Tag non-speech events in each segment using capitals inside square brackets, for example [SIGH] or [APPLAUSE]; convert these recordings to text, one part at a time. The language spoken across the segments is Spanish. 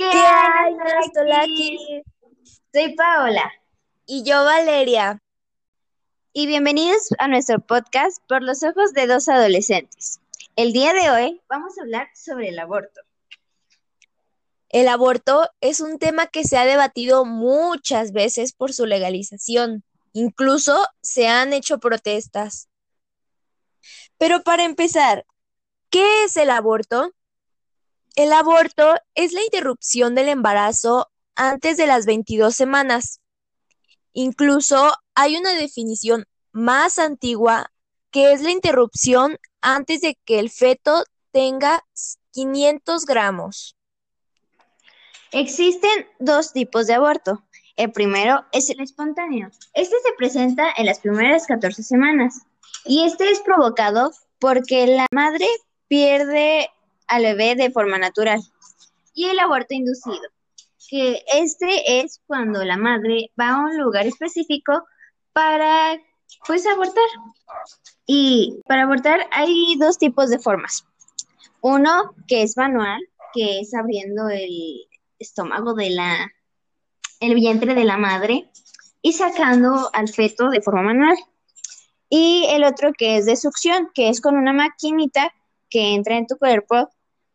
¿Qué, hay, Nastolaki? Soy Paola. Y yo, Valeria. Y bienvenidos a nuestro podcast Por los ojos de dos adolescentes. El día de hoy vamos a hablar sobre el aborto. El aborto es un tema que se ha debatido muchas veces por su legalización. Incluso se han hecho protestas. Pero para empezar, ¿qué es el aborto? El aborto es la interrupción del embarazo antes de las 22 semanas. Incluso hay una definición más antigua que es la interrupción antes de que el feto tenga 500 gramos. Existen dos tipos de aborto. El primero es el espontáneo. Este se presenta en las primeras 14 semanas y este es provocado porque la madre pierde al bebé de forma natural. Y el aborto inducido, que este es cuando la madre va a un lugar específico para pues abortar. Y para abortar hay dos tipos de formas. Uno que es manual, que es abriendo el estómago de la el vientre de la madre y sacando al feto de forma manual. Y el otro que es de succión, que es con una maquinita que entra en tu cuerpo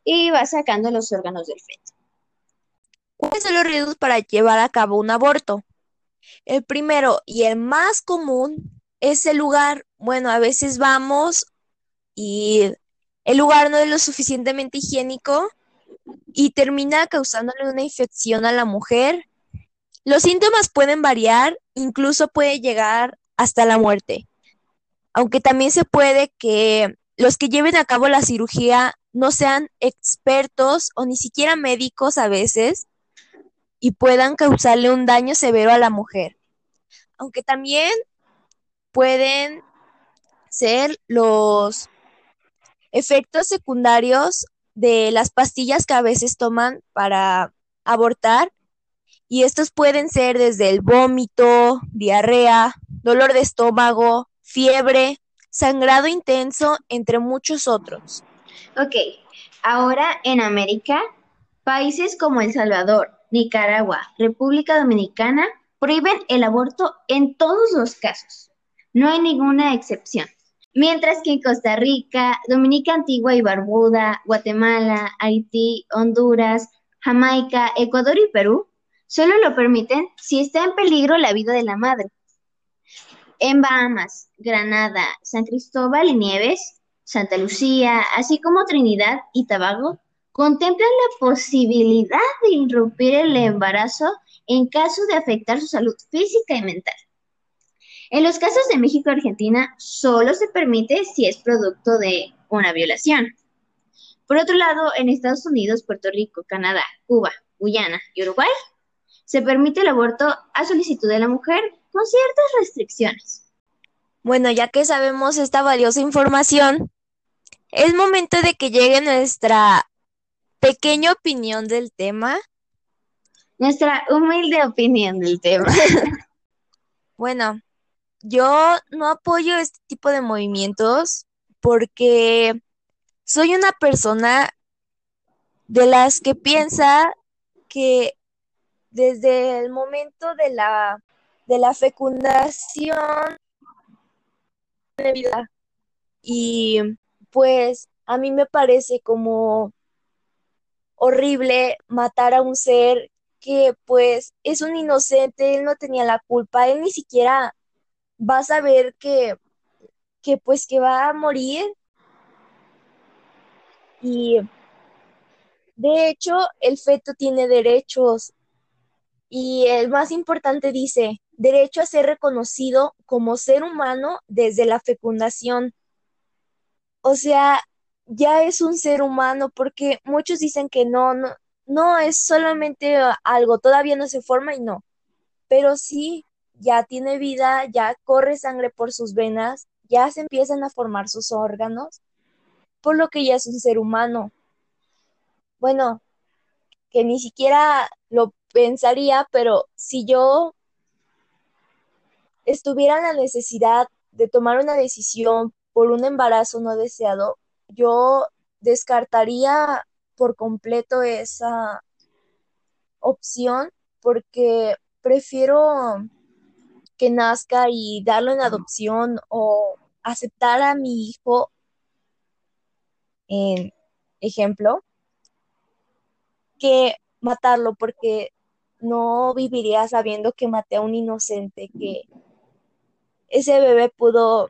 y va sacando los órganos del feto. ¿Cuáles son los riesgos para llevar a cabo un aborto? El primero y el más común es el lugar. Bueno, a veces vamos y el lugar no es lo suficientemente higiénico y termina causándole una infección a la mujer. Los síntomas pueden variar, incluso puede llegar hasta la muerte. Aunque también se puede que los que lleven a cabo la cirugía no sean expertos o ni siquiera médicos a veces y puedan causarle un daño severo a la mujer. Aunque también pueden ser los efectos secundarios de las pastillas que a veces toman para abortar y estos pueden ser desde el vómito, diarrea, dolor de estómago, fiebre, sangrado intenso, entre muchos otros. Ok, ahora en América, países como El Salvador, Nicaragua, República Dominicana prohíben el aborto en todos los casos. No hay ninguna excepción. Mientras que en Costa Rica, Dominica Antigua y Barbuda, Guatemala, Haití, Honduras, Jamaica, Ecuador y Perú solo lo permiten si está en peligro la vida de la madre. En Bahamas, Granada, San Cristóbal y Nieves, Santa Lucía, así como Trinidad y Tobago, contemplan la posibilidad de interrumpir el embarazo en caso de afectar su salud física y mental. En los casos de México y Argentina, solo se permite si es producto de una violación. Por otro lado, en Estados Unidos, Puerto Rico, Canadá, Cuba, Guyana y Uruguay, se permite el aborto a solicitud de la mujer con ciertas restricciones. Bueno, ya que sabemos esta valiosa información, es momento de que llegue nuestra pequeña opinión del tema. Nuestra humilde opinión del tema. [LAUGHS] bueno, yo no apoyo este tipo de movimientos porque soy una persona de las que piensa que desde el momento de la, de la fecundación de vida y pues a mí me parece como horrible matar a un ser que pues es un inocente, él no tenía la culpa, él ni siquiera va a saber que, que pues que va a morir. Y de hecho, el feto tiene derechos y el más importante dice, derecho a ser reconocido como ser humano desde la fecundación. O sea, ya es un ser humano porque muchos dicen que no, no, no es solamente algo, todavía no se forma y no, pero sí, ya tiene vida, ya corre sangre por sus venas, ya se empiezan a formar sus órganos, por lo que ya es un ser humano. Bueno, que ni siquiera lo pensaría, pero si yo estuviera en la necesidad de tomar una decisión por un embarazo no deseado, yo descartaría por completo esa, opción porque prefiero que nazca y darlo en adopción o aceptar a mi hijo en ejemplo que matarlo porque no viviría sabiendo que maté a un inocente, que ese bebé pudo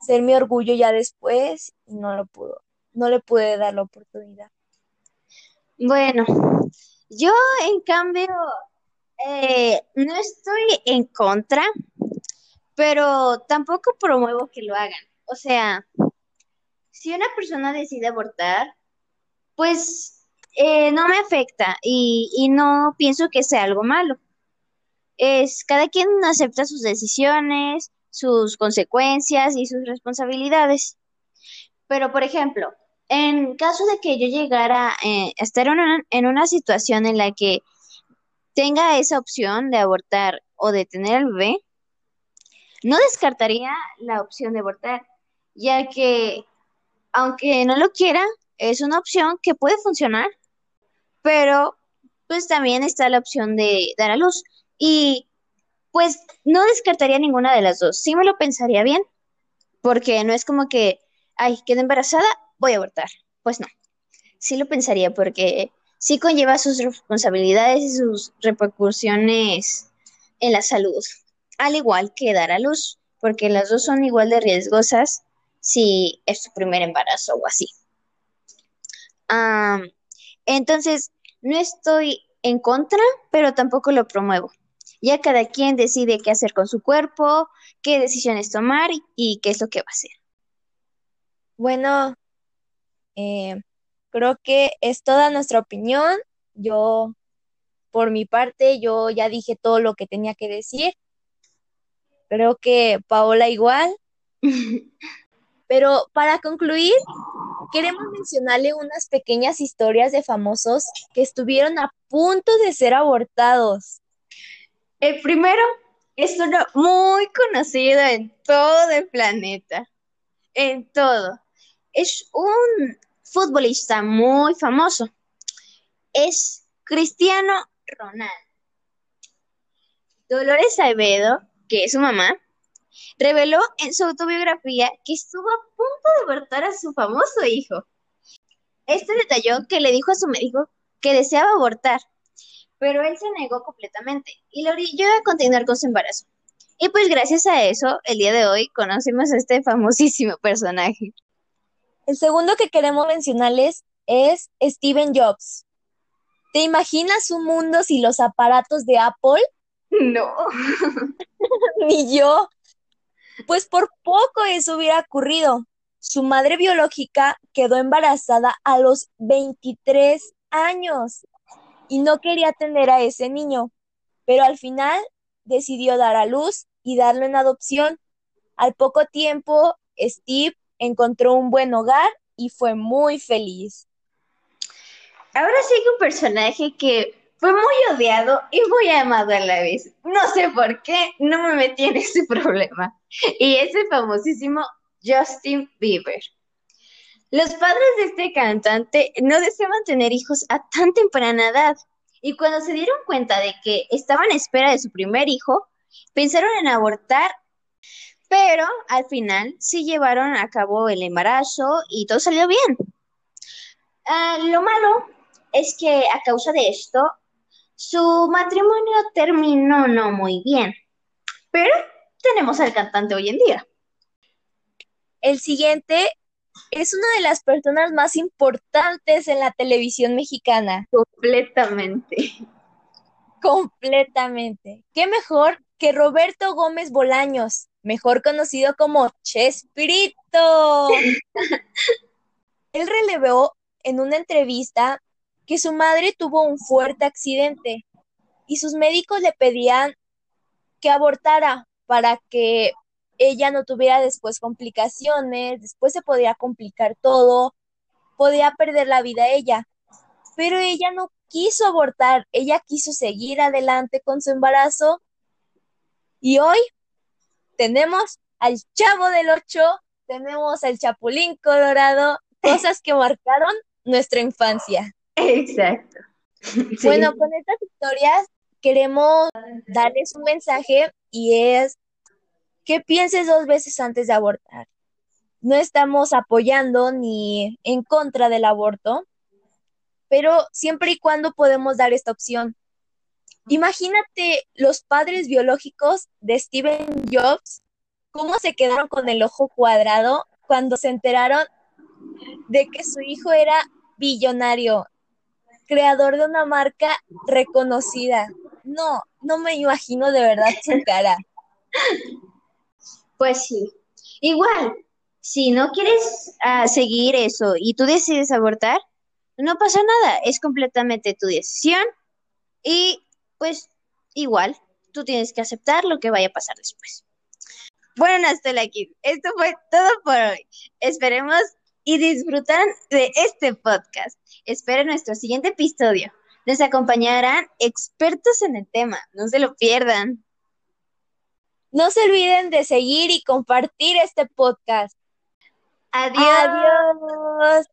ser mi orgullo ya después y no lo pudo, no le pude dar la oportunidad. Bueno, yo en cambio eh, no estoy en contra, pero tampoco promuevo que lo hagan. O sea, si una persona decide abortar, pues eh, no me afecta y, y no pienso que sea algo malo. Es cada quien acepta sus decisiones, sus consecuencias y sus responsabilidades. Pero, por ejemplo, en caso de que yo llegara eh, a estar en una, en una situación en la que tenga esa opción de abortar o de tener al bebé, no descartaría la opción de abortar, ya que aunque no lo quiera, es una opción que puede funcionar, pero pues también está la opción de dar a luz. Y pues no descartaría ninguna de las dos. Sí me lo pensaría bien, porque no es como que, ay, quedé embarazada, voy a abortar. Pues no, sí lo pensaría porque sí conlleva sus responsabilidades y sus repercusiones en la salud, al igual que dar a luz, porque las dos son igual de riesgosas si es tu primer embarazo o así. entonces, no estoy en contra, pero tampoco lo promuevo. Ya cada quien decide qué hacer con su cuerpo, qué decisiones tomar y qué es lo que va a hacer. Bueno, eh, creo que es toda nuestra opinión. Yo, por mi parte, yo ya dije todo lo que tenía que decir. Creo que Paola igual. [LAUGHS] Pero para concluir, queremos mencionarle unas pequeñas historias de famosos que estuvieron a punto de ser abortados. El primero es uno muy conocido en todo el planeta, en todo. Es un futbolista muy famoso. Es Cristiano Ronaldo. Dolores Aivedo, que es su mamá, reveló en su autobiografía que estuvo a punto de abortar a su famoso hijo. Este detalló que le dijo a su médico que deseaba abortar, pero él se negó completamente y lo orilló a continuar con su embarazo. Y pues gracias a eso, el día de hoy conocemos a este famosísimo personaje. El segundo que queremos mencionarles es Steven Jobs. ¿Te imaginas un mundo sin los aparatos de Apple? No. [LAUGHS] Ni yo. Pues por poco eso hubiera ocurrido. Su madre biológica quedó embarazada a los 23 años y no quería tener a ese niño, pero al final decidió dar a luz y darlo en adopción. Al poco tiempo, Steve encontró un buen hogar y fue muy feliz. Ahora sigue un personaje que fue muy odiado y muy amado a la vez. No sé por qué, no me metí en ese [LAUGHS] problema. Y es el famosísimo Justin Bieber. Los padres de este cantante no deseaban tener hijos a tan temprana edad. Y cuando se dieron cuenta de que estaban en espera de su primer hijo, pensaron en abortar, pero al final sí llevaron a cabo el embarazo y todo salió bien. Ah, lo malo es que a causa de esto, su matrimonio terminó no muy bien, pero tenemos al cantante hoy en día. El siguiente es una de las personas más importantes en la televisión mexicana. Completamente. Completamente. ¿Qué mejor que Roberto Gómez Bolaños, mejor conocido como Chespirito? [LAUGHS] Él relevó en una entrevista que su madre tuvo un fuerte accidente y sus médicos le pedían que abortara para que ella no tuviera después complicaciones, después se podía complicar todo, podía perder la vida ella. Pero ella no quiso abortar, ella quiso seguir adelante con su embarazo. Y hoy tenemos al Chavo del Ocho, tenemos al Chapulín Colorado, cosas que marcaron nuestra infancia. Exacto. Bueno, con estas historias queremos darles un mensaje y es que pienses dos veces antes de abortar. No estamos apoyando ni en contra del aborto, pero siempre y cuando podemos dar esta opción. Imagínate los padres biológicos de Steven Jobs, cómo se quedaron con el ojo cuadrado cuando se enteraron de que su hijo era billonario, creador de una marca reconocida. No, no me imagino de verdad su cara. [LAUGHS] Pues sí. Igual, si no quieres uh, seguir eso y tú decides abortar, no pasa nada, es completamente tu decisión y pues igual tú tienes que aceptar lo que vaya a pasar después. Bueno, Nastela aquí, esto fue todo por hoy. Esperemos y disfrutan de este podcast. Esperen nuestro siguiente episodio. Les acompañarán expertos en el tema, no se lo pierdan. No se olviden de seguir y compartir este podcast. Adiós. Adiós.